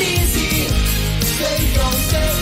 easy. They don't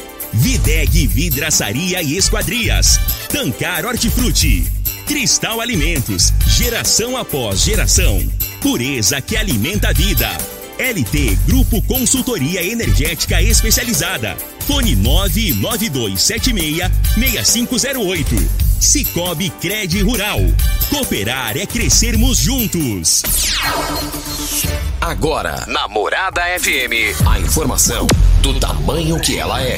Videg Vidraçaria e Esquadrias. Tancar Hortifruti. Cristal Alimentos. Geração após geração. Pureza que alimenta a vida. LT Grupo Consultoria Energética Especializada. Fone 99276-6508. Cicobi Cred Rural. Cooperar é crescermos juntos. Agora, na Morada FM, a informação do tamanho que ela é.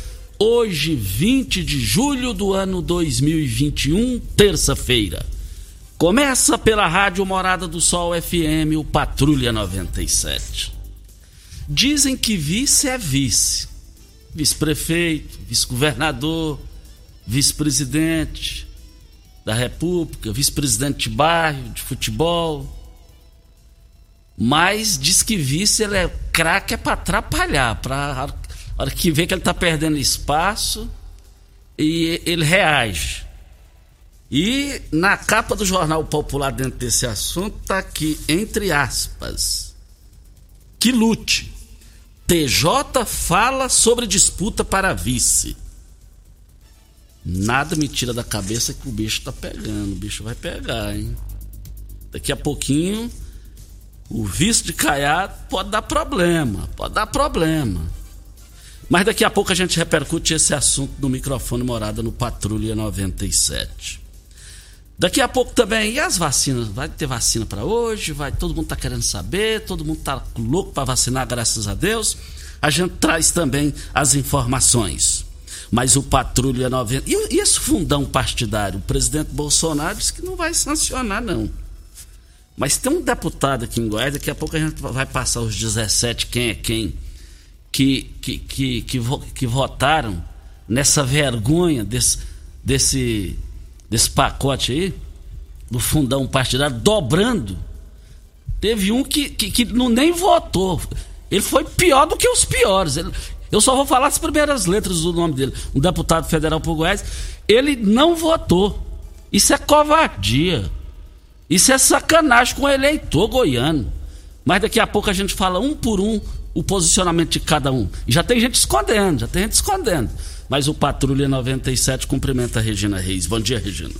Hoje, 20 de julho do ano 2021, terça-feira. Começa pela Rádio Morada do Sol FM, o Patrulha 97. Dizem que vice é vice. Vice-prefeito, vice-governador, vice-presidente da República, vice-presidente de bairro, de futebol. Mas diz que vice ele é craque é para atrapalhar, para hora que vê que ele está perdendo espaço e ele reage. E na capa do Jornal Popular, dentro desse assunto, está aqui, entre aspas, que lute. TJ fala sobre disputa para vice. Nada me tira da cabeça que o bicho está pegando. O bicho vai pegar, hein? Daqui a pouquinho, o vice de Caiado pode dar problema. Pode dar problema. Mas daqui a pouco a gente repercute esse assunto no microfone morada no Patrulha 97. Daqui a pouco também, e as vacinas? Vai ter vacina para hoje? Vai, todo mundo tá querendo saber, todo mundo tá louco para vacinar, graças a Deus. A gente traz também as informações. Mas o Patrulha 90. E, e esse fundão partidário? O presidente Bolsonaro disse que não vai sancionar, não. Mas tem um deputado aqui em Goiás, daqui a pouco a gente vai passar os 17, quem é quem que, que, que, que, que votaram nessa vergonha desse, desse, desse pacote aí, do fundão partidário, dobrando. Teve um que, que, que não nem votou. Ele foi pior do que os piores. Ele, eu só vou falar as primeiras letras do nome dele. Um deputado federal por Goiás. Ele não votou. Isso é covardia. Isso é sacanagem com o eleitor goiano. Mas daqui a pouco a gente fala um por um o posicionamento de cada um. E já tem gente escondendo, já tem gente escondendo. Mas o Patrulha 97 cumprimenta a Regina Reis. Bom dia, Regina.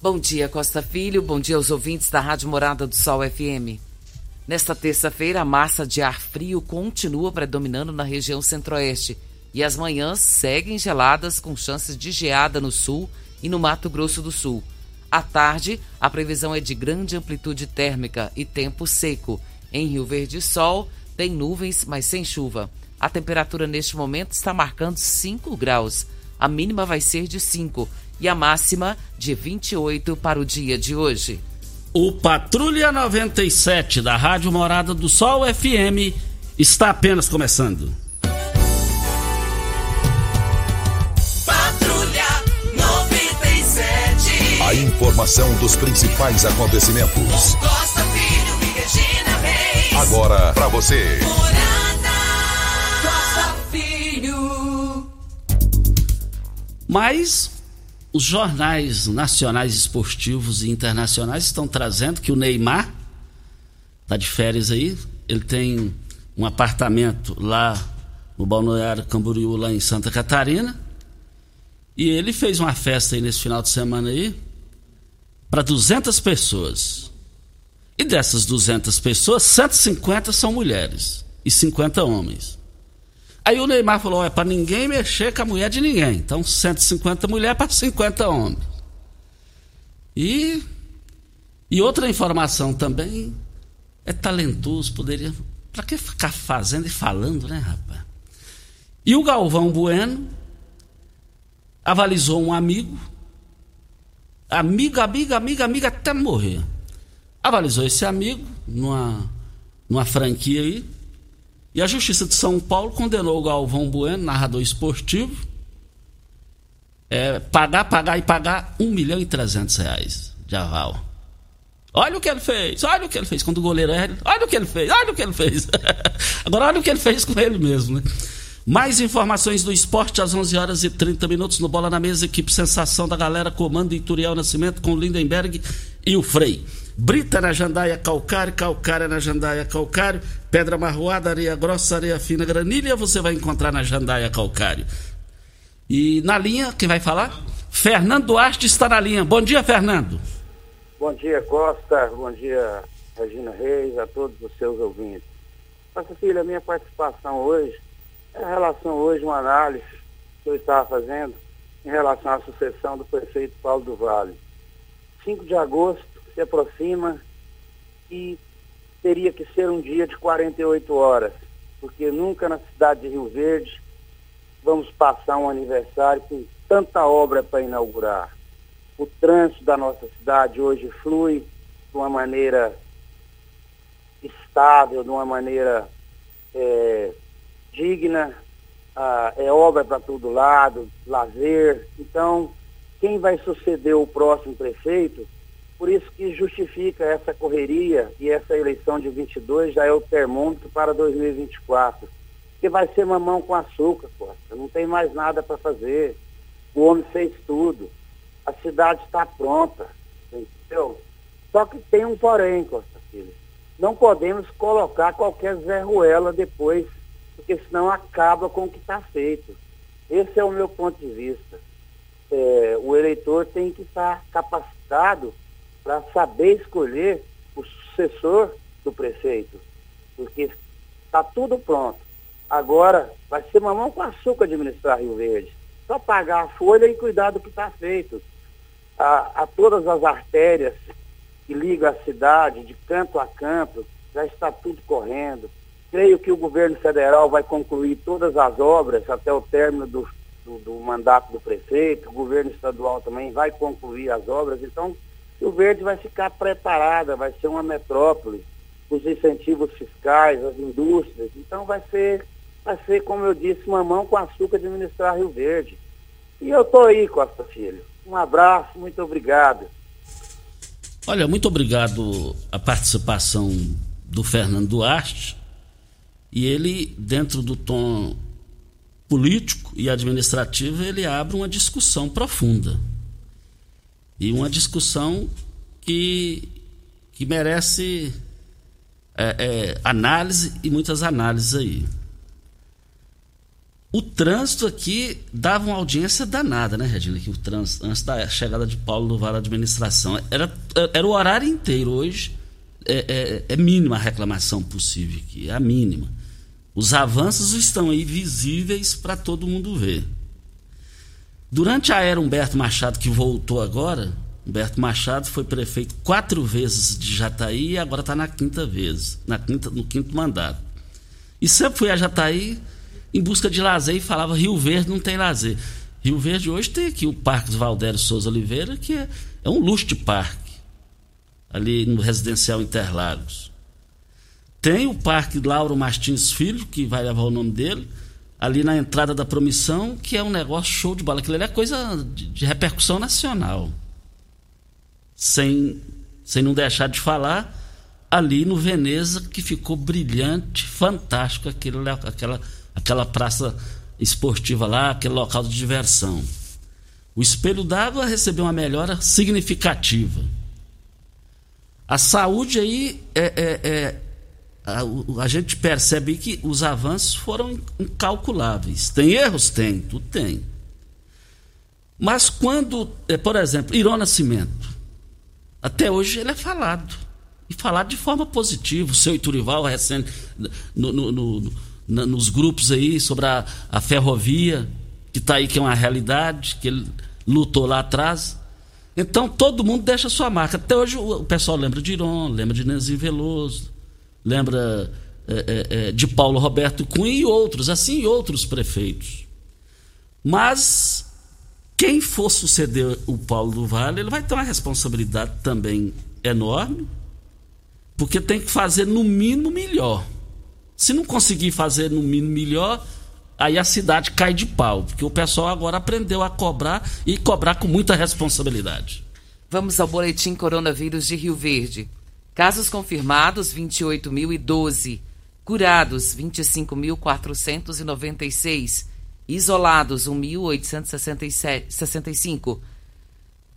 Bom dia, Costa Filho. Bom dia aos ouvintes da Rádio Morada do Sol FM. Nesta terça-feira, a massa de ar frio continua predominando na região centro-oeste e as manhãs seguem geladas com chances de geada no sul e no Mato Grosso do Sul. À tarde, a previsão é de grande amplitude térmica e tempo seco. Em Rio Verde, sol, tem nuvens, mas sem chuva. A temperatura neste momento está marcando 5 graus. A mínima vai ser de 5 e a máxima de 28 para o dia de hoje. O Patrulha 97 da Rádio Morada do Sol FM está apenas começando. Patrulha 97. A informação dos principais acontecimentos. Costa Agora pra você. Mas os jornais nacionais esportivos e internacionais estão trazendo que o Neymar está de férias aí. Ele tem um apartamento lá no Balneário Camboriú, lá em Santa Catarina. E ele fez uma festa aí nesse final de semana aí para 200 pessoas. E dessas 200 pessoas, 150 são mulheres e 50 homens. Aí o Neymar falou: é para ninguém mexer com a mulher de ninguém. Então 150 mulheres para 50 homens. E, e outra informação também: é talentoso, poderia. Para que ficar fazendo e falando, né, rapaz? E o Galvão Bueno avalizou um amigo, amigo, amiga, amiga, amiga, até morrer. Avalizou esse amigo numa, numa franquia aí. E a Justiça de São Paulo condenou o Galvão Bueno, narrador esportivo, é, pagar, pagar e pagar 1 milhão e 300 reais de aval. Olha o que ele fez, olha o que ele fez. Quando o goleiro erra, olha o que ele fez, olha o que ele fez. Agora olha o que ele fez com ele mesmo, né? Mais informações do esporte às 11 horas e 30 minutos no Bola na Mesa, equipe Sensação da Galera, comando Ituriel Nascimento com Lindenberg e o Frei. Brita na jandaia calcário, calcária na jandaia calcário, pedra marroada, areia grossa, areia fina, granilha, você vai encontrar na jandaia calcário. E na linha, quem vai falar? Fernando Duarte está na linha. Bom dia, Fernando. Bom dia, Costa. Bom dia, Regina Reis, a todos os seus ouvintes. Nossa filha, a minha participação hoje é em relação hoje uma análise que eu estava fazendo em relação à sucessão do prefeito Paulo do Vale. 5 de agosto se aproxima e teria que ser um dia de 48 horas, porque nunca na cidade de Rio Verde vamos passar um aniversário com tanta obra para inaugurar. O trânsito da nossa cidade hoje flui de uma maneira estável, de uma maneira é, digna, ah, é obra para todo lado, lazer. Então, quem vai suceder o próximo prefeito, por isso que justifica essa correria e essa eleição de 22 já é o termômetro para 2024. Que vai ser mamão com açúcar, Costa. Não tem mais nada para fazer. O homem fez tudo. A cidade está pronta. Entendeu? Só que tem um porém, Costa Filho. Não podemos colocar qualquer Zé Ruela depois, porque senão acaba com o que está feito. Esse é o meu ponto de vista. É, o eleitor tem que estar capacitado para saber escolher o sucessor do prefeito, porque está tudo pronto. Agora vai ser mamão com açúcar administrar Rio Verde. Só pagar a folha e cuidar do que está feito. A, a todas as artérias que ligam a cidade, de canto a canto, já está tudo correndo. Creio que o governo federal vai concluir todas as obras até o término do, do, do mandato do prefeito, o governo estadual também vai concluir as obras, então Rio Verde vai ficar preparada, vai ser uma metrópole, os incentivos fiscais, as indústrias, então vai ser, vai ser, como eu disse, mamão com açúcar administrar Rio Verde. E eu estou aí, Costa Filho. Um abraço, muito obrigado. Olha, muito obrigado a participação do Fernando Duarte. E ele, dentro do tom político e administrativo, ele abre uma discussão profunda. E uma discussão que, que merece é, é, análise e muitas análises aí. O trânsito aqui dava uma audiência danada, né, Regina? Que o trânsito, antes da chegada de Paulo Vale da Administração, era, era o horário inteiro. Hoje é, é, é mínima a reclamação possível aqui, é a mínima. Os avanços estão aí visíveis para todo mundo ver. Durante a era Humberto Machado, que voltou agora, Humberto Machado foi prefeito quatro vezes de Jataí e agora está na quinta vez, na quinta, no quinto mandato. E sempre fui a Jataí em busca de lazer e falava Rio Verde não tem lazer. Rio Verde hoje tem aqui o Parque Valdério Souza Oliveira, que é, é um luxo de parque, ali no residencial Interlagos. Tem o Parque Lauro Martins Filho, que vai levar o nome dele, ali na entrada da promissão, que é um negócio show de bola. Aquilo ali é coisa de, de repercussão nacional. Sem, sem não deixar de falar, ali no Veneza, que ficou brilhante, fantástico, aquele, aquela, aquela praça esportiva lá, aquele local de diversão. O espelho d'água recebeu uma melhora significativa. A saúde aí é, é, é a, a, gente percebe que os avanços foram incalculáveis. Tem erros? Tem, tudo tem. Mas quando, é, por exemplo, Irô Nascimento, até hoje ele é falado. E falado de forma positiva. O seu Iturival recente no, no, no, nos grupos aí sobre a, a ferrovia, que está aí, que é uma realidade, que ele lutou lá atrás. Então todo mundo deixa sua marca. Até hoje o pessoal lembra de Iron, lembra de Nenzinho Veloso, lembra é, é, é, de Paulo Roberto Cunha e outros, assim outros prefeitos. Mas quem for suceder o Paulo do Vale, ele vai ter uma responsabilidade também enorme, porque tem que fazer no mínimo melhor. Se não conseguir fazer no mínimo melhor, aí a cidade cai de pau, porque o pessoal agora aprendeu a cobrar e cobrar com muita responsabilidade. Vamos ao boletim coronavírus de Rio Verde. Casos confirmados 28.012, curados 25.496, isolados 1.865,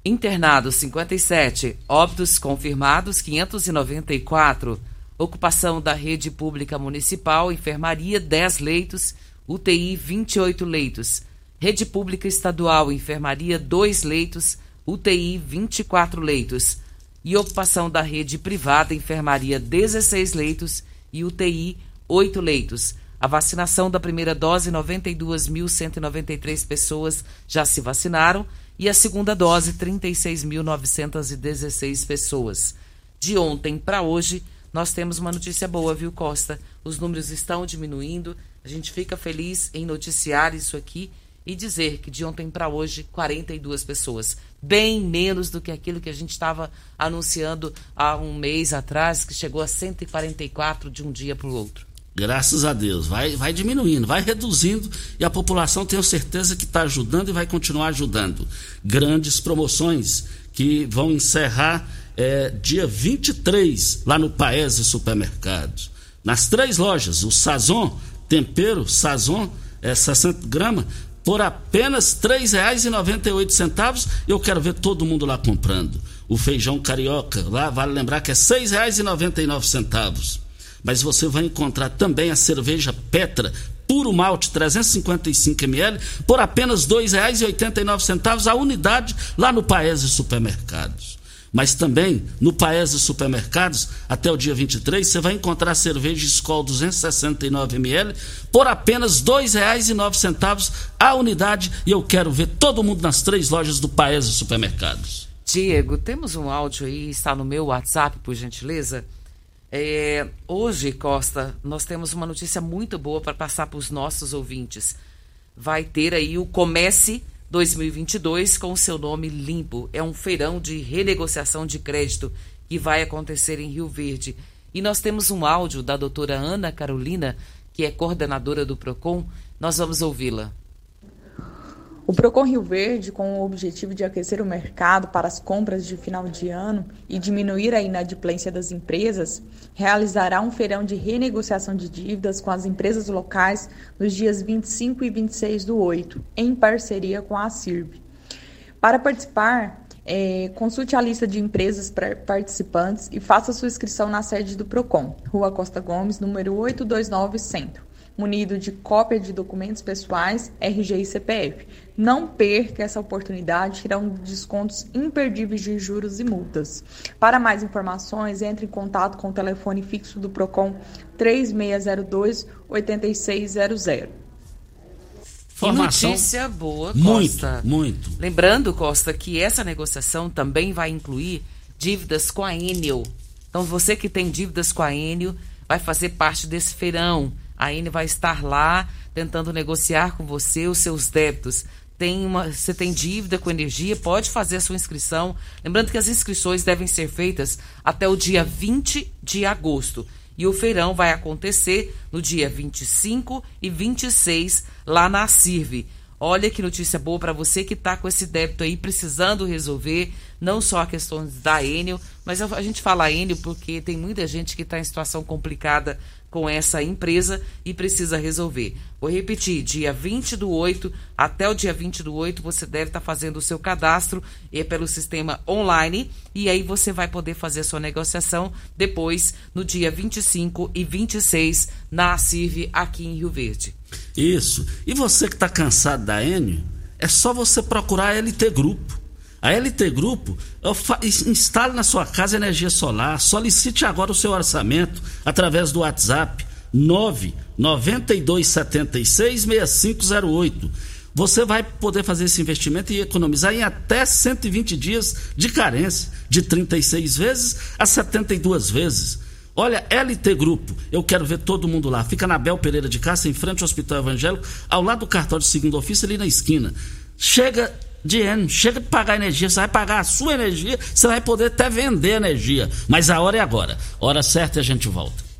internados 57, óbitos confirmados 594 Ocupação da rede pública municipal, enfermaria 10 leitos, UTI 28 leitos. Rede pública estadual, enfermaria 2 leitos, UTI 24 leitos. E ocupação da rede privada, enfermaria 16 leitos e UTI 8 leitos. A vacinação da primeira dose, 92.193 pessoas já se vacinaram e a segunda dose, 36.916 pessoas. De ontem para hoje, nós temos uma notícia boa, viu, Costa? Os números estão diminuindo. A gente fica feliz em noticiar isso aqui e dizer que de ontem para hoje, 42 pessoas. Bem menos do que aquilo que a gente estava anunciando há um mês atrás, que chegou a 144 de um dia para o outro. Graças a Deus. Vai, vai diminuindo, vai reduzindo e a população tenho certeza que está ajudando e vai continuar ajudando. Grandes promoções que vão encerrar é, dia 23, lá no Paese Supermercados. Nas três lojas, o Sazon, tempero, Sazon, é 60 gramas, por apenas R$ 3,98. Eu quero ver todo mundo lá comprando. O feijão carioca, lá vale lembrar que é R$ 6,99. Mas você vai encontrar também a cerveja Petra, puro malte 355 ml, por apenas R$ 2,89 a unidade lá no Paese Supermercados. Mas também no Paese Supermercados, até o dia 23, você vai encontrar cerveja Skol 269ml por apenas R$ 2,09 a unidade. E eu quero ver todo mundo nas três lojas do Paese Supermercados. Diego, temos um áudio aí, está no meu WhatsApp, por gentileza. É, hoje, Costa, nós temos uma notícia muito boa para passar para os nossos ouvintes. Vai ter aí o Comece 2022 com o seu nome limpo. É um feirão de renegociação de crédito que vai acontecer em Rio Verde. E nós temos um áudio da doutora Ana Carolina, que é coordenadora do PROCON. Nós vamos ouvi-la. O Procon Rio Verde, com o objetivo de aquecer o mercado para as compras de final de ano e diminuir a inadimplência das empresas, realizará um feirão de renegociação de dívidas com as empresas locais nos dias 25 e 26 do 8, em parceria com a CIRB. Para participar, é, consulte a lista de empresas participantes e faça sua inscrição na sede do Procon, Rua Costa Gomes, número 829 Centro munido de cópia de documentos pessoais, RG e CPF. Não perca essa oportunidade, terão descontos imperdíveis de juros e multas. Para mais informações, entre em contato com o telefone fixo do Procon 3602 8600. Formação. Que notícia boa, Costa. Muito, muito. Lembrando, Costa, que essa negociação também vai incluir dívidas com a Enel. Então, você que tem dívidas com a Enel vai fazer parte desse feirão. A Enel vai estar lá tentando negociar com você os seus débitos tem uma, você tem dívida com energia, pode fazer a sua inscrição. Lembrando que as inscrições devem ser feitas até o dia 20 de agosto. E o feirão vai acontecer no dia 25 e 26 lá na CIRV. Olha que notícia boa para você que está com esse débito aí precisando resolver, não só a questão da Enel, mas a gente fala Enel porque tem muita gente que está em situação complicada com essa empresa e precisa resolver. Vou repetir, dia 20 do 8 até o dia 20 do 8 você deve estar tá fazendo o seu cadastro é pelo sistema online e aí você vai poder fazer a sua negociação depois no dia 25 e 26 na CIV aqui em Rio Verde. Isso. E você que está cansado da Enio, é só você procurar a LT Grupo. A LT Grupo instale na sua casa energia solar. Solicite agora o seu orçamento através do WhatsApp 992766508. Você vai poder fazer esse investimento e economizar em até 120 dias de carência, de 36 vezes a 72 vezes. Olha, LT Grupo, eu quero ver todo mundo lá. Fica na Bel Pereira de Castro, em frente ao Hospital Evangélico, ao lado do cartório de segundo ofício, ali na esquina. Chega de ano, chega de pagar energia, você vai pagar a sua energia, você vai poder até vender energia. Mas a hora é agora. Hora certa e a gente volta.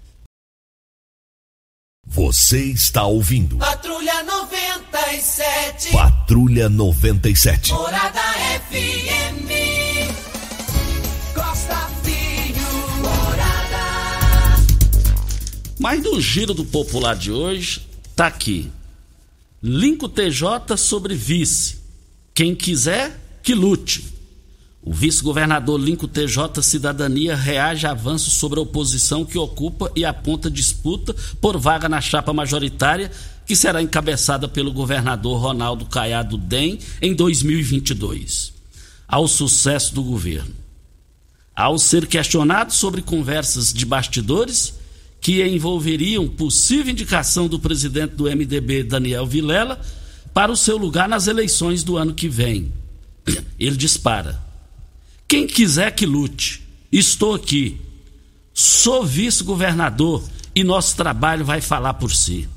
Você está ouvindo. Patrulha 97. Patrulha 97. Morada FM. Costa Filho. Morada. Mas no giro do popular de hoje, tá aqui. Linco TJ sobre vice. Quem quiser, que lute. O vice-governador Linco TJ Cidadania reage a avanços sobre a oposição que ocupa e aponta disputa por vaga na chapa majoritária que será encabeçada pelo governador Ronaldo Caiado Dem em 2022. Ao sucesso do governo. Ao ser questionado sobre conversas de bastidores que envolveriam possível indicação do presidente do MDB, Daniel Vilela, para o seu lugar nas eleições do ano que vem. Ele dispara. Quem quiser que lute, estou aqui. Sou vice-governador e nosso trabalho vai falar por si.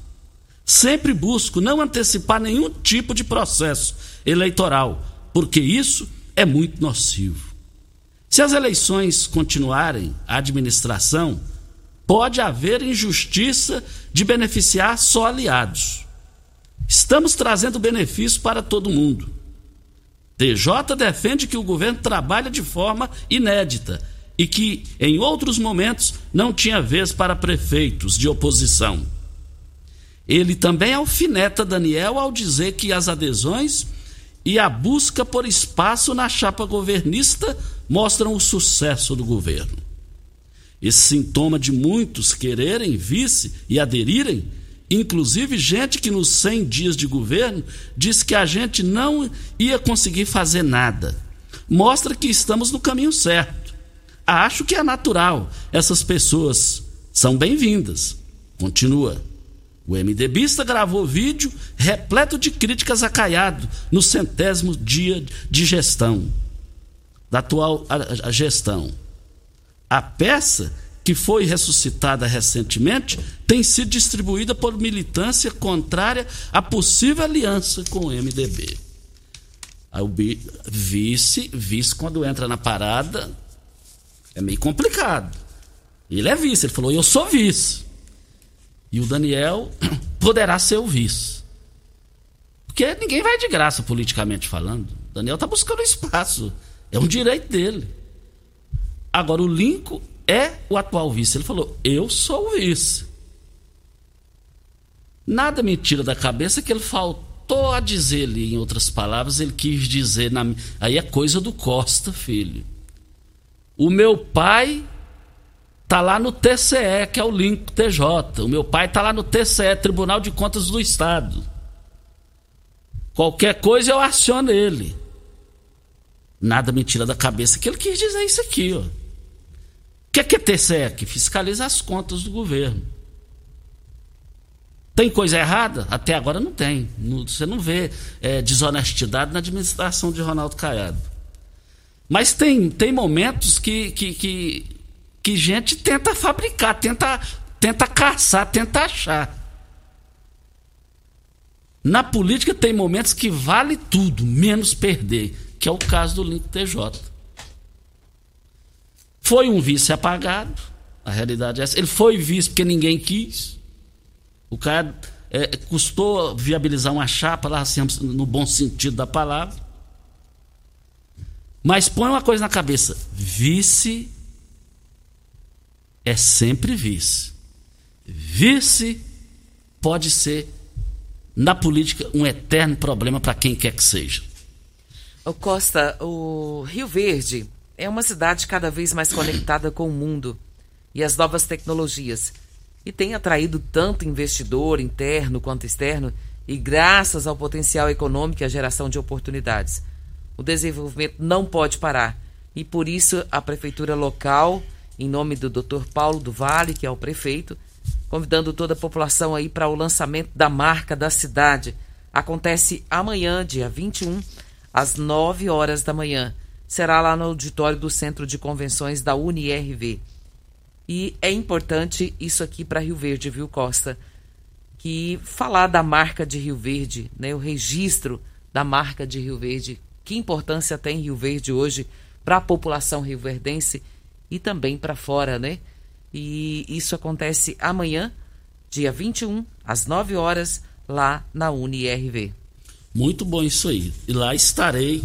Sempre busco não antecipar nenhum tipo de processo eleitoral, porque isso é muito nocivo. Se as eleições continuarem, a administração pode haver injustiça de beneficiar só aliados. Estamos trazendo benefício para todo mundo. TJ defende que o governo trabalha de forma inédita e que, em outros momentos, não tinha vez para prefeitos de oposição. Ele também alfineta Daniel ao dizer que as adesões e a busca por espaço na chapa governista mostram o sucesso do governo. Esse sintoma de muitos quererem vice e aderirem Inclusive, gente que nos 100 dias de governo disse que a gente não ia conseguir fazer nada. Mostra que estamos no caminho certo. Acho que é natural. Essas pessoas são bem-vindas. Continua. O MDBista gravou vídeo repleto de críticas a Caiado no centésimo dia de gestão, da atual a, a gestão. A peça que foi ressuscitada recentemente, tem sido distribuída por militância contrária à possível aliança com o MDB. o vice, vice, quando entra na parada, é meio complicado. Ele é vice, ele falou: Eu sou vice. E o Daniel poderá ser o vice. Porque ninguém vai de graça politicamente falando. O Daniel está buscando espaço. É um direito dele. Agora, o Lincoln é o atual vice. Ele falou: Eu sou o vice. Nada me tira da cabeça que ele faltou a dizer ali, em outras palavras, ele quis dizer. Na... Aí é coisa do Costa, filho. O meu pai tá lá no TCE, que é o Link TJ. O meu pai tá lá no TCE, Tribunal de Contas do Estado. Qualquer coisa eu aciono ele. Nada me tira da cabeça que ele quis dizer isso aqui, ó que, que é TCE? fiscaliza as contas do governo. Tem coisa errada? Até agora não tem. Você não vê é, desonestidade na administração de Ronaldo Caiado. Mas tem, tem momentos que, que, que, que gente tenta fabricar, tenta, tenta caçar, tenta achar. Na política tem momentos que vale tudo, menos perder, que é o caso do Link TJ. Foi um vice apagado, a realidade é essa. Ele foi vice porque ninguém quis. O cara é, custou viabilizar uma chapa lá, assim, no bom sentido da palavra. Mas põe uma coisa na cabeça: vice é sempre vice. Vice pode ser, na política, um eterno problema para quem quer que seja. O Costa, o Rio Verde é uma cidade cada vez mais conectada com o mundo e as novas tecnologias. E tem atraído tanto investidor interno quanto externo, e graças ao potencial econômico e à geração de oportunidades. O desenvolvimento não pode parar. E por isso a prefeitura local, em nome do Dr. Paulo do Vale, que é o prefeito, convidando toda a população aí para o lançamento da marca da cidade. Acontece amanhã, dia 21, às 9 horas da manhã. Será lá no auditório do Centro de Convenções da UniRV. E é importante isso aqui para Rio Verde, viu, Costa? Que falar da marca de Rio Verde, né, o registro da marca de Rio Verde, que importância tem Rio Verde hoje para a população rioverdense e também para fora, né? E isso acontece amanhã, dia 21, às 9 horas, lá na UniRV. Muito bom isso aí. E lá estarei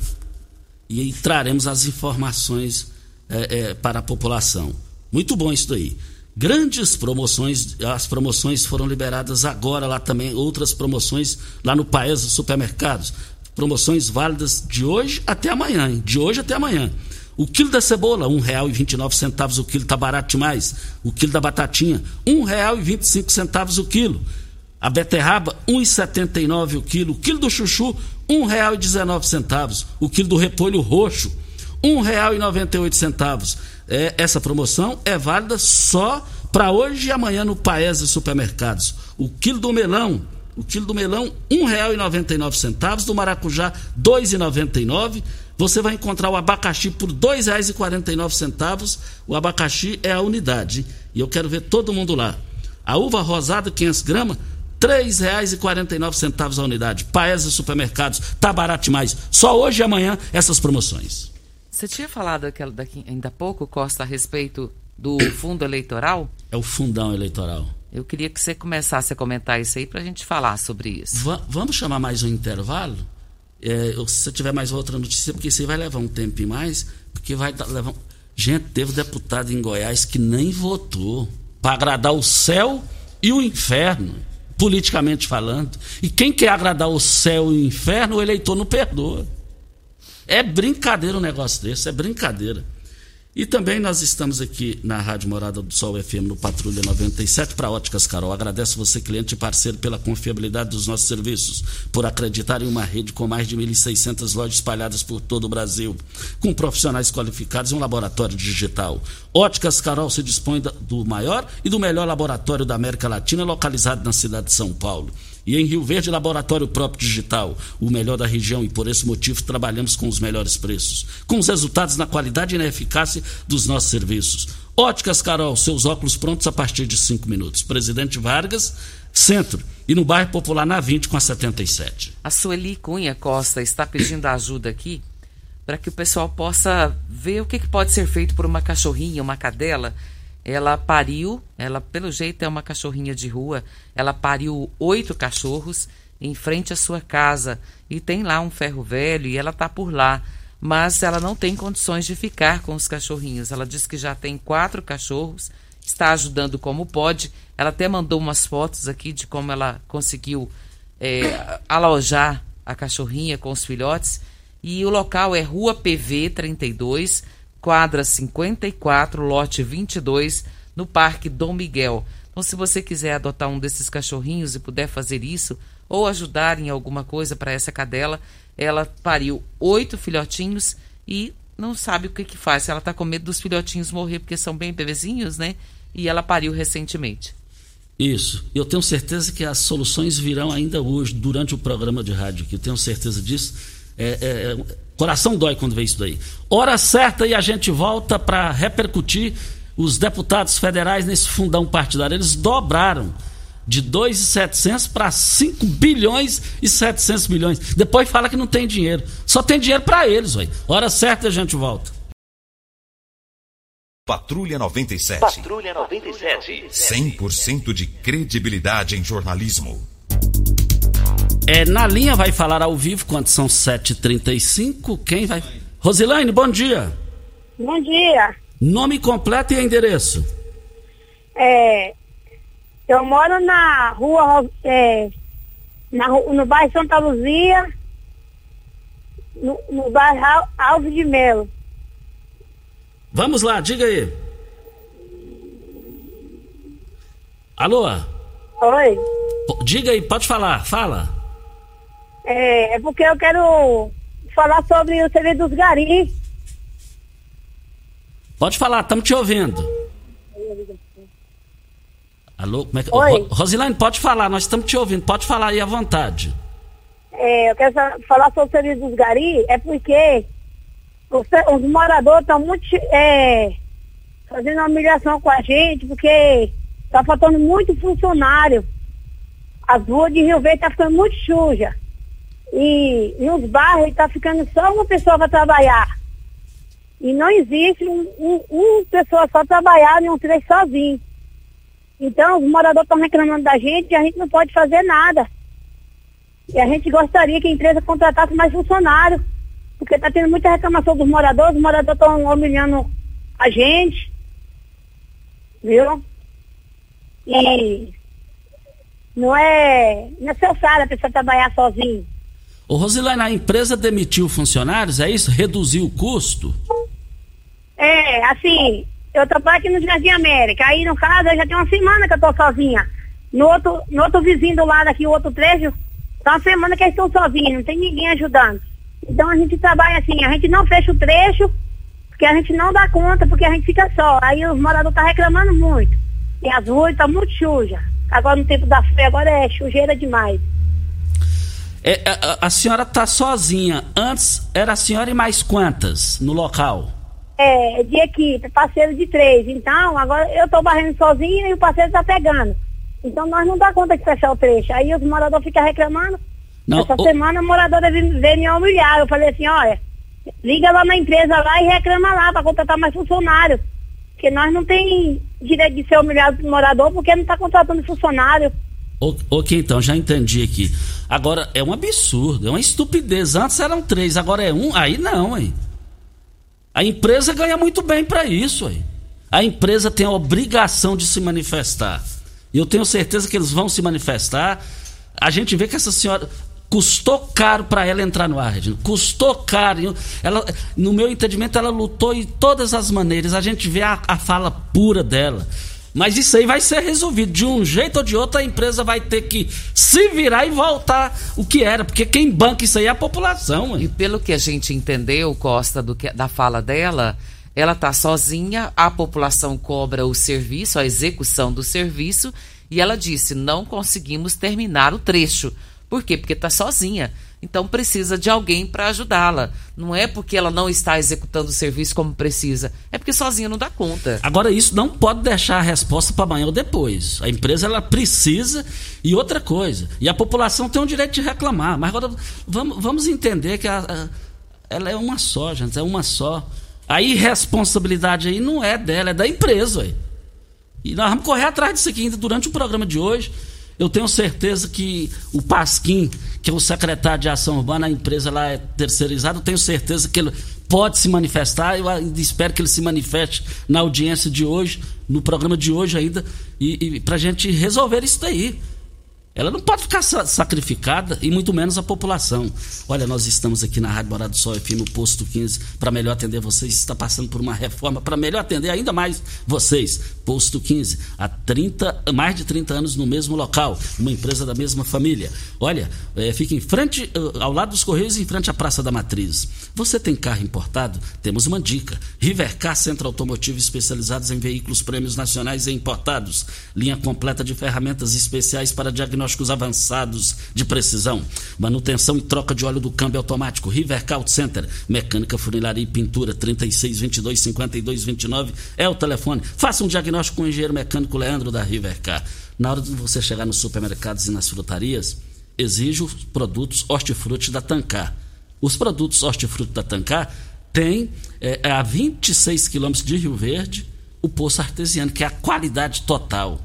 e traremos as informações é, é, para a população. Muito bom isso daí. Grandes promoções, as promoções foram liberadas agora lá também, outras promoções lá no Paes Supermercados. Promoções válidas de hoje até amanhã, hein? de hoje até amanhã. O quilo da cebola, R$ 1,29 o quilo, tá barato demais. O quilo da batatinha, R$ 1,25 o quilo. A beterraba, R$ 1,79 o quilo. O quilo do chuchu, R$ 1,19. O quilo do repolho roxo, R$ 1,98. É, essa promoção é válida só para hoje e amanhã no Paese Supermercados. O quilo do melão, o quilo do melão, R$ 1,99. Do maracujá, R$ 2,99 você vai encontrar o abacaxi por R$ 2,49. O abacaxi é a unidade. E eu quero ver todo mundo lá. A uva rosada, 500 gramas, R$ 3,49 a unidade. Paese Supermercados, tá barato demais. Só hoje e amanhã essas promoções. Você tinha falado aquela daqui, ainda há pouco, Costa, a respeito do fundo eleitoral? É o fundão eleitoral. Eu queria que você começasse a comentar isso aí para a gente falar sobre isso. Va vamos chamar mais um intervalo? É, se você tiver mais outra notícia, porque isso aí vai levar um tempo mais, porque vai levar. Gente, teve deputado em Goiás que nem votou para agradar o céu e o inferno, politicamente falando. E quem quer agradar o céu e o inferno, o eleitor não perdoa. É brincadeira um negócio desse, é brincadeira. E também nós estamos aqui na Rádio Morada do Sol FM no Patrulha 97 para Óticas Carol. Agradeço você, cliente e parceiro, pela confiabilidade dos nossos serviços, por acreditar em uma rede com mais de 1.600 lojas espalhadas por todo o Brasil, com profissionais qualificados e um laboratório digital. Óticas Carol se dispõe do maior e do melhor laboratório da América Latina, localizado na cidade de São Paulo. E em Rio Verde, laboratório próprio digital, o melhor da região e por esse motivo trabalhamos com os melhores preços, com os resultados na qualidade e na eficácia dos nossos serviços. Óticas Carol, seus óculos prontos a partir de 5 minutos. Presidente Vargas, Centro e no bairro Popular na 20 com a 77. A Sueli Cunha Costa está pedindo ajuda aqui para que o pessoal possa ver o que, que pode ser feito por uma cachorrinha, uma cadela ela pariu, ela pelo jeito é uma cachorrinha de rua, ela pariu oito cachorros em frente à sua casa e tem lá um ferro velho e ela está por lá, mas ela não tem condições de ficar com os cachorrinhos. Ela diz que já tem quatro cachorros, está ajudando como pode. Ela até mandou umas fotos aqui de como ela conseguiu é, alojar a cachorrinha com os filhotes. E o local é Rua PV 32, quadra 54, lote 22, no Parque Dom Miguel. Então, se você quiser adotar um desses cachorrinhos e puder fazer isso, ou ajudar em alguma coisa para essa cadela, ela pariu oito filhotinhos e não sabe o que, que faz. Ela está com medo dos filhotinhos morrer, porque são bem bebezinhos, né? E ela pariu recentemente. Isso. Eu tenho certeza que as soluções virão ainda hoje, durante o programa de rádio aqui. Eu tenho certeza disso. É, é, é Coração dói quando vê isso daí. Hora certa e a gente volta para repercutir os deputados federais nesse fundão partidário. Eles dobraram, de 2,700 para 5 bilhões e 700 milhões. Depois fala que não tem dinheiro. Só tem dinheiro para eles, ué. Hora certa a gente volta. Patrulha 97. Patrulha 97. 100% de credibilidade em jornalismo. É, na linha vai falar ao vivo quando são 7h35. Quem vai? Rosilane, bom dia. Bom dia. Nome completo e endereço. É, eu moro na rua, é, na, no bairro Santa Luzia, no, no bairro Al- Alves de Melo. Vamos lá, diga aí. Alô? Oi. Diga aí, pode falar, fala. É, é porque eu quero falar sobre o serviço dos garis. Pode falar, estamos te ouvindo. Alô, como é que... Oi. Ro- Rosilane, pode falar, nós estamos te ouvindo, pode falar aí à vontade. É, eu quero falar sobre o serviço dos garis, é porque os, os moradores estão muito é, fazendo uma humilhação com a gente, porque está faltando muito funcionário. As ruas de Rio Verde estão ficando muito sujas. E, e os bairros está ficando só uma pessoa para trabalhar. E não existe um, um, uma pessoa só trabalhar e um três sozinho. Então, os moradores estão reclamando da gente e a gente não pode fazer nada. E a gente gostaria que a empresa contratasse mais funcionários, porque está tendo muita reclamação dos moradores, os moradores estão humilhando a gente, viu? E não é necessário a pessoa trabalhar sozinha. Ô Rosilane, a empresa demitiu funcionários, é isso? Reduziu o custo? É, assim, eu trabalho aqui no Jardim América, aí no caso já tenho uma semana que eu tô sozinha. No outro, no outro vizinho do lado aqui, o outro trecho, tá uma semana que eles estão sozinhos, não tem ninguém ajudando. Então a gente trabalha assim, a gente não fecha o trecho, porque a gente não dá conta, porque a gente fica só. Aí os moradores estão reclamando muito. E as ruas estão muito sujas. Agora no tempo da fé, agora é sujeira demais. É, a, a- a senhora tá sozinha. Antes era a senhora e mais quantas no local? É, de equipe, parceiro de três. Então, agora eu tô barrendo sozinha e o parceiro tá pegando. Então nós não dá conta de fechar o trecho. Aí os moradores ficam reclamando. Não, Essa o- semana a moradora veio, veio me humilhar. Eu falei assim, olha, liga lá na empresa lá e reclama lá para contratar mais funcionário. Porque nós não tem direito de ser humilhado pro morador porque não está contratando funcionário. Ok, então, já entendi aqui. Agora, é um absurdo, é uma estupidez. Antes eram três, agora é um, aí não, hein? A empresa ganha muito bem para isso, hein? A empresa tem a obrigação de se manifestar. E eu tenho certeza que eles vão se manifestar. A gente vê que essa senhora custou caro para ela entrar no ar, Regina. Custou caro. Ela, no meu entendimento, ela lutou de todas as maneiras. A gente vê a, a fala pura dela. Mas isso aí vai ser resolvido. De um jeito ou de outro, a empresa vai ter que se virar e voltar o que era. Porque quem banca isso aí é a população. E pelo que a gente entendeu, Costa, que, da fala dela, ela tá sozinha, a população cobra o serviço, a execução do serviço, e ela disse: não conseguimos terminar o trecho. Por quê? Porque tá sozinha. Então precisa de alguém para ajudá-la. Não é porque ela não está executando o serviço como precisa, é porque sozinha não dá conta. Agora, isso não pode deixar a resposta para amanhã ou depois. A empresa ela precisa e outra coisa. E a população tem o direito de reclamar. Mas agora vamos, vamos entender que a- a- ela é uma só, gente, é uma só. A irresponsabilidade aí não é dela, é da empresa. ué. E nós vamos correr atrás disso aqui ainda durante o programa de hoje. Eu tenho certeza que o Pasquim, que é o secretário de Ação Urbana, a empresa lá é terceirizada, eu tenho certeza que ele pode se manifestar. Eu espero que ele se manifeste na audiência de hoje, no programa de hoje ainda, e, e para a gente resolver isso daí. Ela não pode ficar sa- sacrificada, e muito menos a população. Olha, nós estamos aqui na Rádio Morado do Sol FM, posto 15, para melhor atender vocês. Está passando por uma reforma para melhor atender ainda mais vocês. Posto 15, há 30, mais de 30 anos no mesmo local, uma empresa da mesma família. Olha, eh, fica em frente, eh, ao lado dos Correios, em frente à Praça da Matriz. Você tem carro importado? Temos uma dica. Rivercar Centro Automotivo especializados em veículos prêmios nacionais e importados. Linha completa de ferramentas especiais para diagnóstico diagnósticos avançados de precisão. Manutenção e troca de óleo do câmbio automático. Rivercar Auto Center. Mecânica, funilaria e pintura. 36 22 52 29 é o telefone. Faça um diagnóstico com o engenheiro mecânico Leandro da Rivercar. Na hora de você chegar nos supermercados e nas frutarias, exige os produtos hortifruti da Tancar. Os produtos hortifruti da Tancar têm é, a 26 quilômetros de Rio Verde o poço artesiano, que é a qualidade total.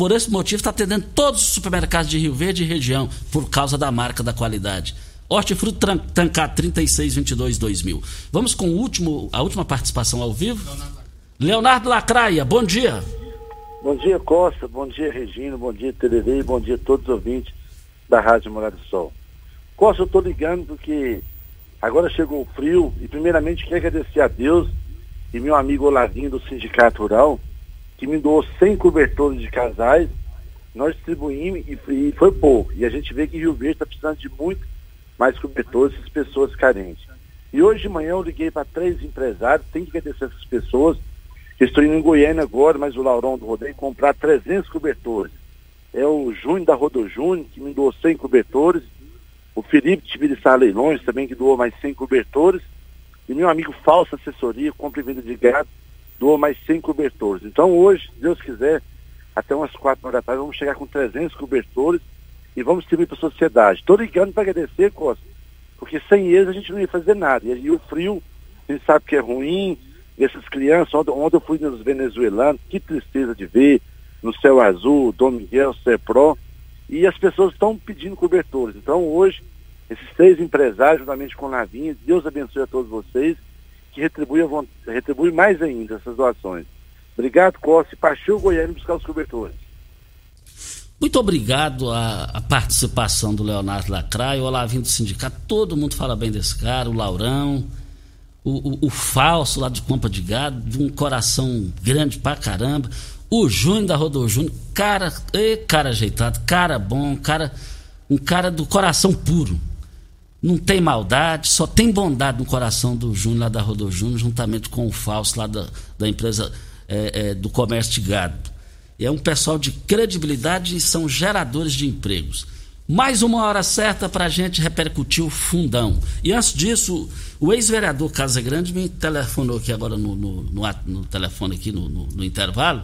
Por esse motivo, está atendendo todos os supermercados de Rio Verde e região, por causa da marca da qualidade. Hortifruti Tancar 3622-2000. Vamos com o último, a última participação ao vivo. Leonardo Lacraia, bom dia. Bom dia, Costa. Bom dia, Regina. Bom dia, TDV. E bom dia a todos os ouvintes da Rádio Morada do Sol. Costa, eu estou ligando porque agora chegou o frio e, primeiramente, quero agradecer a Deus e meu amigo Olavinho do Sindicato Rural, que me doou 100 cobertores de casais. Nós distribuímos e, e foi pouco. E a gente vê que Rio Verde está precisando de muito mais cobertores essas pessoas carentes. E hoje de manhã eu liguei para três empresários, tem que agradecer essas pessoas. Estou indo em Goiânia agora, mas o Laurão do Rodeio comprar 300 cobertores. É o Júnior da Rodo Júnior, que me doou 100 cobertores. O Felipe Tibiriçá Leilões também, que doou mais 100 cobertores. E meu amigo Falsa Assessoria, compra e venda de gado, doou mais 100 cobertores. Então hoje, se Deus quiser, até umas 4 horas da tarde, vamos chegar com 300 cobertores e vamos distribuir para a sociedade. Estou ligando para agradecer, Costa, porque sem eles a gente não ia fazer nada. E o frio, a gente sabe que é ruim, essas crianças, ontem eu fui nos venezuelanos, que tristeza de ver, no Céu Azul, Dom Miguel, Cepro, e as pessoas estão pedindo cobertores. Então hoje esses três empresários, juntamente com Lavinha, Deus abençoe a todos vocês, que retribui, retribui mais ainda essas doações. Obrigado, Costa, e partiu Goiânia buscar os cobertores. Muito obrigado a participação do Leonardo Lacraio, o Olavinho do Sindicato, todo mundo fala bem desse cara, o Laurão, o, o, o Falso lá de Compra de Gado, de um coração grande pra caramba, o Júnior da Rodô Júnior, cara, e cara ajeitado, cara bom, cara, um cara do coração puro não tem maldade, só tem bondade no coração do Júnior lá da Rodô Júnior, juntamente com o Fausto lá da, da empresa é, é, do comércio de gado. É um pessoal de credibilidade e são geradores de empregos. Mais uma hora certa para a gente repercutir o fundão. E antes disso, o ex-vereador Casa Grande me telefonou aqui agora no, no, no, no telefone aqui no, no intervalo.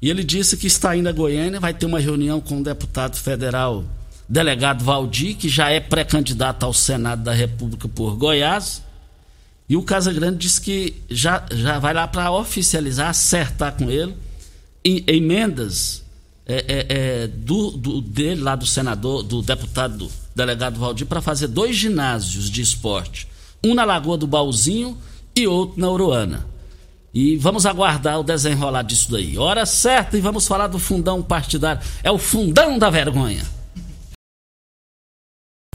E ele disse que está indo a Goiânia, vai ter uma reunião com o deputado federal delegado Valdir, que já é pré-candidato ao Senado da República por Goiás. E o Casagrande disse que já, já vai lá para oficializar, acertar com ele emendas é, é, é, do, do, dele, lá do senador, do deputado, do delegado Valdir, para fazer dois ginásios de esporte. Um na Lagoa do Baúzinho e outro na Uruana. E vamos aguardar o desenrolar disso daí. Hora certa e vamos falar do fundão partidário. É o fundão da vergonha.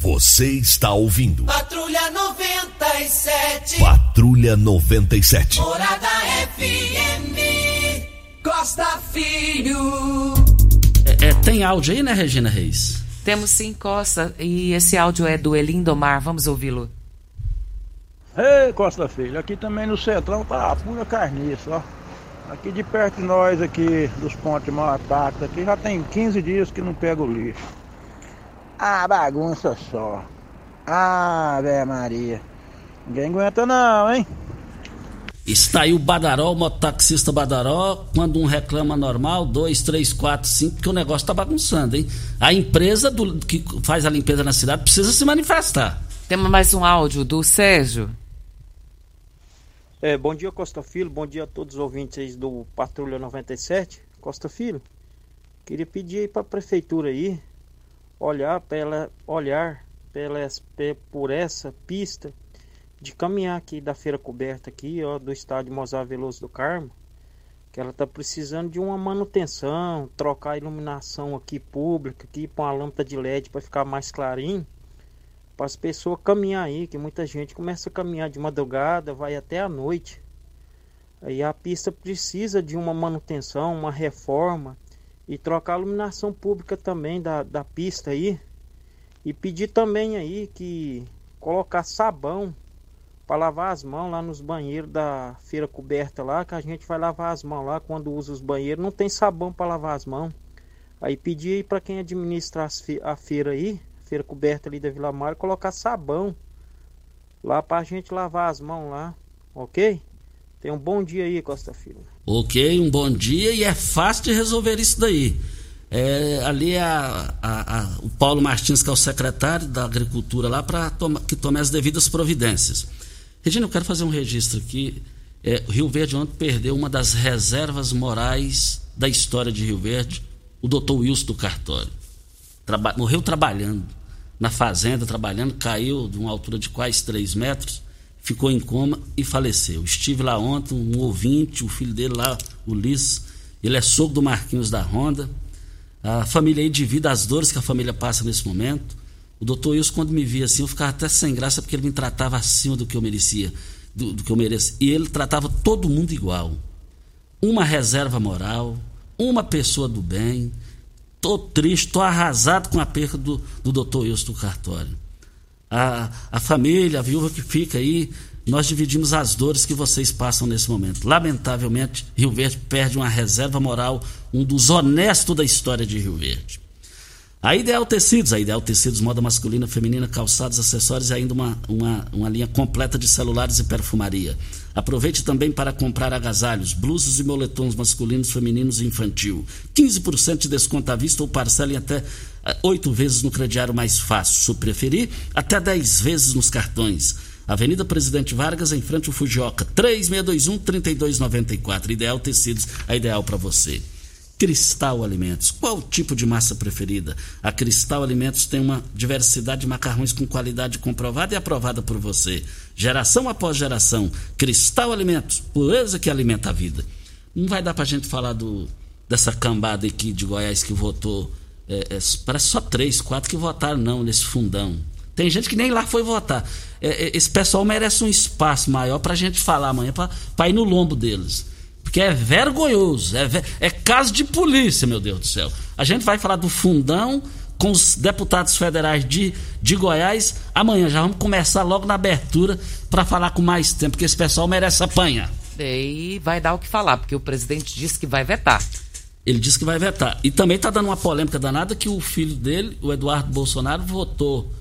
Você está ouvindo. Patrulha 97. Patrulha 97. Morada FM. Costa Filho. É, é, tem áudio aí, né, Regina Reis? Temos sim, Costa. E esse áudio é do Elindomar. Vamos ouvi-lo. Ei, Costa Filho, aqui também no Centrão tá pura carniça, ó. Aqui de perto de nós, aqui dos pontos mal ataques, aqui já tem 15 dias que não pega o lixo. Ah, bagunça só. Ah, velho Maria. Ninguém aguenta não, hein? Está aí o Badaró, o mototaxista Badaró, quando um reclama normal, dois, três, quatro, cinco, que o negócio tá bagunçando, hein? A empresa do, que faz a limpeza na cidade precisa se manifestar. Temos mais um áudio do Sérgio. É, bom dia, Costa Filho. Bom dia a todos os ouvintes aí do Patrulha 97. Costa Filho, queria pedir aí para a prefeitura aí olhar pela olhar pela, por essa pista de caminhar aqui da feira coberta aqui, ó, do estádio Mozar Veloso do Carmo, que ela tá precisando de uma manutenção, trocar a iluminação aqui pública, aqui com a lâmpada de LED para ficar mais clarinho, para as pessoas caminhar aí, que muita gente começa a caminhar de madrugada, vai até a noite. Aí a pista precisa de uma manutenção, uma reforma, e trocar a iluminação pública também da, da pista aí. E pedir também aí que colocar sabão para lavar as mãos lá nos banheiros da feira coberta lá, que a gente vai lavar as mãos lá quando usa os banheiros, não tem sabão para lavar as mãos. Aí pedi aí para quem administra a feira aí, feira coberta ali da Vila Mar, colocar sabão lá pra gente lavar as mãos lá, ok? Tenha um bom dia aí, Costa Filho. Ok, um bom dia e é fácil de resolver isso daí. É, ali é a, a, a, o Paulo Martins, que é o secretário da Agricultura lá, para que tome as devidas providências. Regina, eu quero fazer um registro aqui. É, Rio Verde ontem perdeu uma das reservas morais da história de Rio Verde, o doutor Wilson do Cartório. Traba morreu trabalhando na fazenda, trabalhando, caiu de uma altura de quase 3 metros, ficou em coma e faleceu. Estive lá ontem, um ouvinte, o filho dele lá, Liz, ele é sogro do Marquinhos da Ronda. A família aí divide as dores que a família passa nesse momento. O doutor Wilson, quando me via assim, eu ficava até sem graça porque ele me tratava acima do que eu merecia, do, do que eu mereço. E ele tratava todo mundo igual. Uma reserva moral, uma pessoa do bem. Tô triste, tô arrasado com a perda do, do doutor Wilson do cartório. A, a família, a viúva que fica aí, nós dividimos as dores que vocês passam nesse momento. Lamentavelmente, Rio Verde perde uma reserva moral, um dos honestos da história de Rio Verde. A Ideal Tecidos, a Ideal Tecidos, moda masculina, feminina, calçados, acessórios e ainda uma, uma, uma linha completa de celulares e perfumaria. Aproveite também para comprar agasalhos, blusas e moletons masculinos, femininos e infantil. 15% de desconto à vista ou parcelem até eh, oito vezes no crediário mais fácil. Se preferir, até 10 vezes nos cartões. Avenida Presidente Vargas, em frente ao Fujioka, 3621-3294. Ideal Tecidos, a ideal para você. Cristal Alimentos. Qual o tipo de massa preferida? A Cristal Alimentos tem uma diversidade de macarrões com qualidade comprovada e aprovada por você. Geração após geração. Cristal Alimentos, pureza que alimenta a vida. Não vai dar para a gente falar do, dessa cambada aqui de Goiás que votou. É, é, parece só três, quatro que votaram não nesse fundão. Tem gente que nem lá foi votar. É, é esse pessoal merece um espaço maior para a gente falar amanhã, para ir no lombo deles. Porque é vergonhoso, é, é caso de polícia, meu Deus do céu. A gente vai falar do fundão com os deputados federais de, de Goiás amanhã. Já vamos começar logo na abertura para falar com mais tempo, porque esse pessoal merece apanhar. E vai dar o que falar, porque o presidente disse que vai vetar. Ele disse que vai vetar. E também está dando uma polêmica danada que o filho dele, o Eduardo Bolsonaro, votou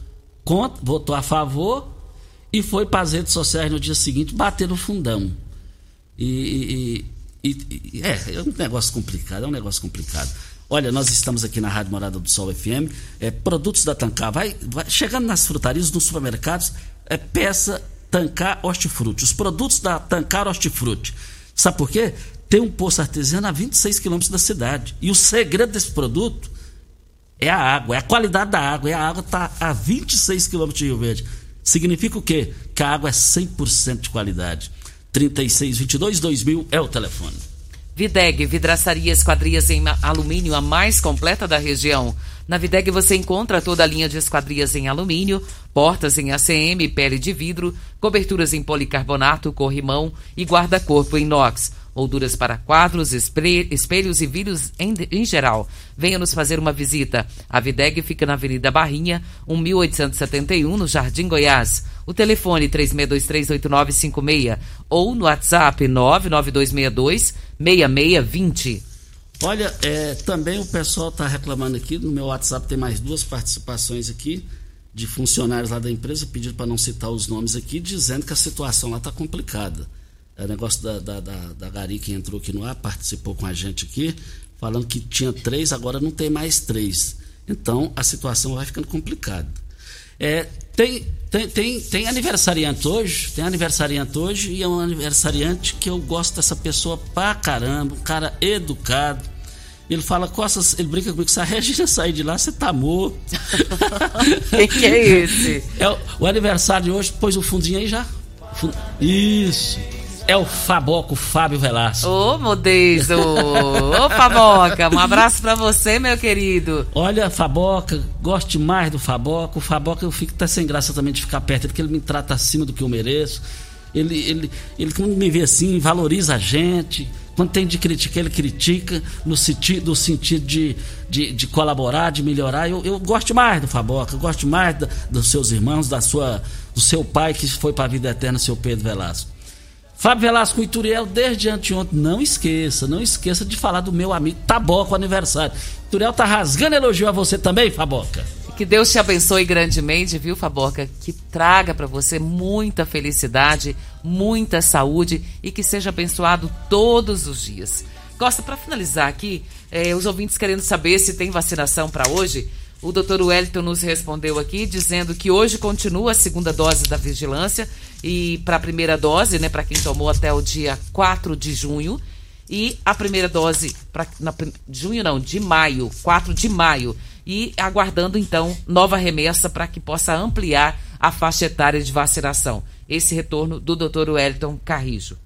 contra, votou a favor e foi para as redes sociais no dia seguinte bater no fundão. E, e, e, é, é um negócio complicado, é um negócio complicado. Olha, nós estamos aqui na Rádio Morada do Sol FM, é, produtos da Tancar, vai, vai, chegando nas frutarias, nos supermercados, é, peça Tancar Hortifruti, os produtos da Tancar Hortifruti. Sabe por quê? Tem um poço artesiano a 26 quilômetros da cidade. E o segredo desse produto é a água, é a qualidade da água. E a água está a 26 quilômetros de Rio Verde. Significa o quê? Que a água é 100% de qualidade. 3622 2000 é o telefone. Videg, vidraçaria esquadrias em alumínio, a mais completa da região. Na Videg você encontra toda a linha de esquadrias em alumínio, portas em ACM, pele de vidro, coberturas em policarbonato, corrimão e guarda-corpo inox molduras para quadros, espelhos e vidros em, em, geral. Venha nos fazer uma visita. A Videg fica na Avenida Barrinha, 1871, no Jardim Goiás. O telefone 36238956 ou no WhatsApp 992626620. Olha, é, também o pessoal está reclamando aqui, no meu WhatsApp tem mais duas participações aqui de funcionários lá da empresa, pedindo para não citar os nomes aqui, dizendo que a situação lá está complicada. É o negócio da, da, da, da Gari que entrou aqui no ar, participou com a gente aqui, falando que tinha três, agora não tem mais três. Então a situação vai ficando complicada. É, tem, tem, tem, tem aniversariante hoje, tem aniversariante hoje, e é um aniversariante que eu gosto dessa pessoa pra caramba, um cara educado. Ele fala, Costas, ele brinca comigo, se a Regina sair de lá, você tá morto. Quem que é esse? É o, o aniversário de hoje, pôs o fundinho aí já. Isso é o Faboco Fábio Velasco. Ô, Modesto! Ô, Faboca, um abraço para você, meu querido. Olha, Faboca, gosto demais do Faboca. O Faboca eu fico até sem graça também de ficar perto, porque ele me trata acima do que eu mereço. Ele, ele, ele quando me vê assim, valoriza a gente. Quando tem de criticar, ele critica no sentido, no sentido de, de, de colaborar, de melhorar. Eu, eu gosto demais do Faboca, gosto demais da, dos seus irmãos, da sua, do seu pai que foi para a vida eterna, seu Pedro Velasco. Fábio Velasco e Turiel, desde anteontem, não esqueça, não esqueça de falar do meu amigo Taboca, aniversário. Turiel tá rasgando elogio a você também, Faboca. Que Deus te abençoe grandemente, viu, Faboca? Que traga para você muita felicidade, muita saúde e que seja abençoado todos os dias. Costa, para finalizar aqui, eh, os ouvintes querendo saber se tem vacinação para hoje. O doutor Wellington nos respondeu aqui dizendo que hoje continua a segunda dose da vigilância e para a primeira dose, né, para quem tomou até o dia 4 de junho, e a primeira dose para junho não, de maio, 4 de maio, e aguardando então nova remessa para que possa ampliar a faixa etária de vacinação. Esse retorno do Dr. Wellington Carrijo.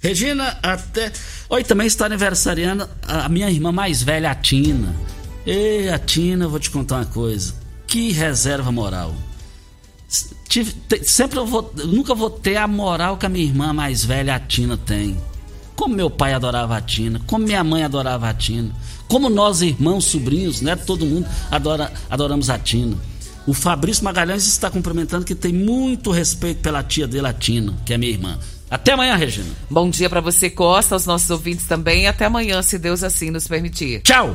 Regina, até. Oi, também está aniversariando a minha irmã mais velha, a Tina. Ei, a Tina, vou te contar uma coisa. Que reserva moral. Tive, sempre eu vou. Nunca vou ter a moral que a minha irmã mais velha, a Tina, tem. Como meu pai adorava a Tina, como minha mãe adorava a Tina, como nós, irmãos, sobrinhos, né? Todo mundo adora, adoramos a Tina. O Fabrício Magalhães está cumprimentando que tem muito respeito pela tia dele, a Tina, que é minha irmã. Até amanhã, Regina. Bom dia para você, Costa, aos nossos ouvintes também. Até amanhã, se Deus assim nos permitir. Tchau!